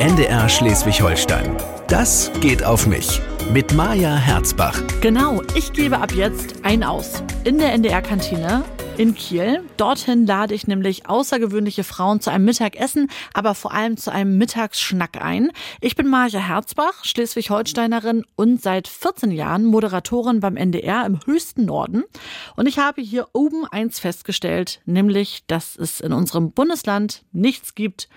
NDR Schleswig-Holstein. Das geht auf mich. Mit Maja Herzbach. Genau, ich gebe ab jetzt ein Aus. In der NDR-Kantine in Kiel. Dorthin lade ich nämlich außergewöhnliche Frauen zu einem Mittagessen, aber vor allem zu einem Mittagsschnack ein. Ich bin Marja Herzbach, Schleswig-Holsteinerin und seit 14 Jahren Moderatorin beim NDR im höchsten Norden. Und ich habe hier oben eins festgestellt, nämlich, dass es in unserem Bundesland nichts gibt,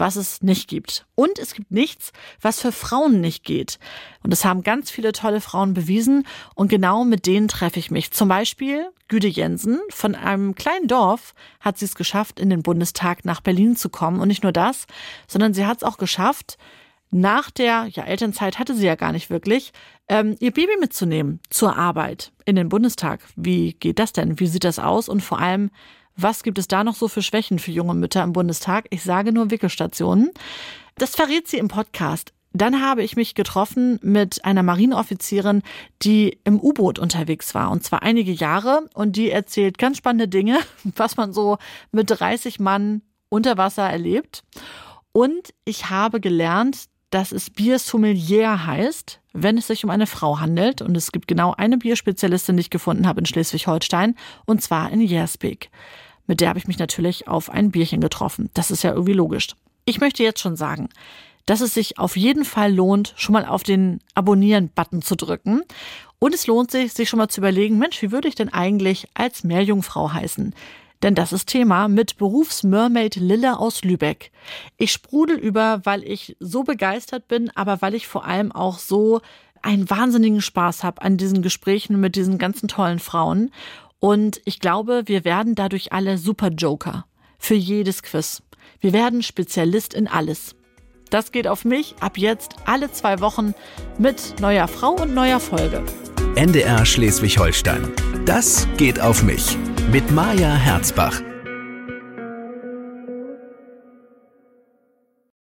was es nicht gibt. Und es gibt nichts, was für Frauen nicht geht. Und das haben ganz viele tolle Frauen bewiesen. Und genau mit denen treffe ich mich. Zum Beispiel Güde Jensen. Von einem kleinen Dorf hat sie es geschafft, in den Bundestag nach Berlin zu kommen. Und nicht nur das, sondern sie hat es auch geschafft, nach der ja, Elternzeit hatte sie ja gar nicht wirklich, ähm, ihr Baby mitzunehmen zur Arbeit in den Bundestag. Wie geht das denn? Wie sieht das aus? Und vor allem, was gibt es da noch so für Schwächen für junge Mütter im Bundestag? Ich sage nur Wickelstationen. Das verrät sie im Podcast. Dann habe ich mich getroffen mit einer Marineoffizierin, die im U-Boot unterwegs war, und zwar einige Jahre, und die erzählt ganz spannende Dinge, was man so mit 30 Mann unter Wasser erlebt. Und ich habe gelernt, dass es Bier Sommelier heißt, wenn es sich um eine Frau handelt. Und es gibt genau eine Bierspezialistin, die ich gefunden habe in Schleswig-Holstein, und zwar in Jersbeek. Mit der habe ich mich natürlich auf ein Bierchen getroffen. Das ist ja irgendwie logisch. Ich möchte jetzt schon sagen, dass es sich auf jeden Fall lohnt, schon mal auf den Abonnieren-Button zu drücken. Und es lohnt sich, sich schon mal zu überlegen, Mensch, wie würde ich denn eigentlich als Meerjungfrau heißen? Denn das ist Thema mit Berufsmermaid Lille aus Lübeck. Ich sprudel über, weil ich so begeistert bin, aber weil ich vor allem auch so einen wahnsinnigen Spaß habe an diesen Gesprächen mit diesen ganzen tollen Frauen. Und ich glaube, wir werden dadurch alle super Joker für jedes Quiz. Wir werden Spezialist in alles. Das geht auf mich ab jetzt alle zwei Wochen mit neuer Frau und neuer Folge. NDR Schleswig-Holstein. Das geht auf mich mit Maja Herzbach.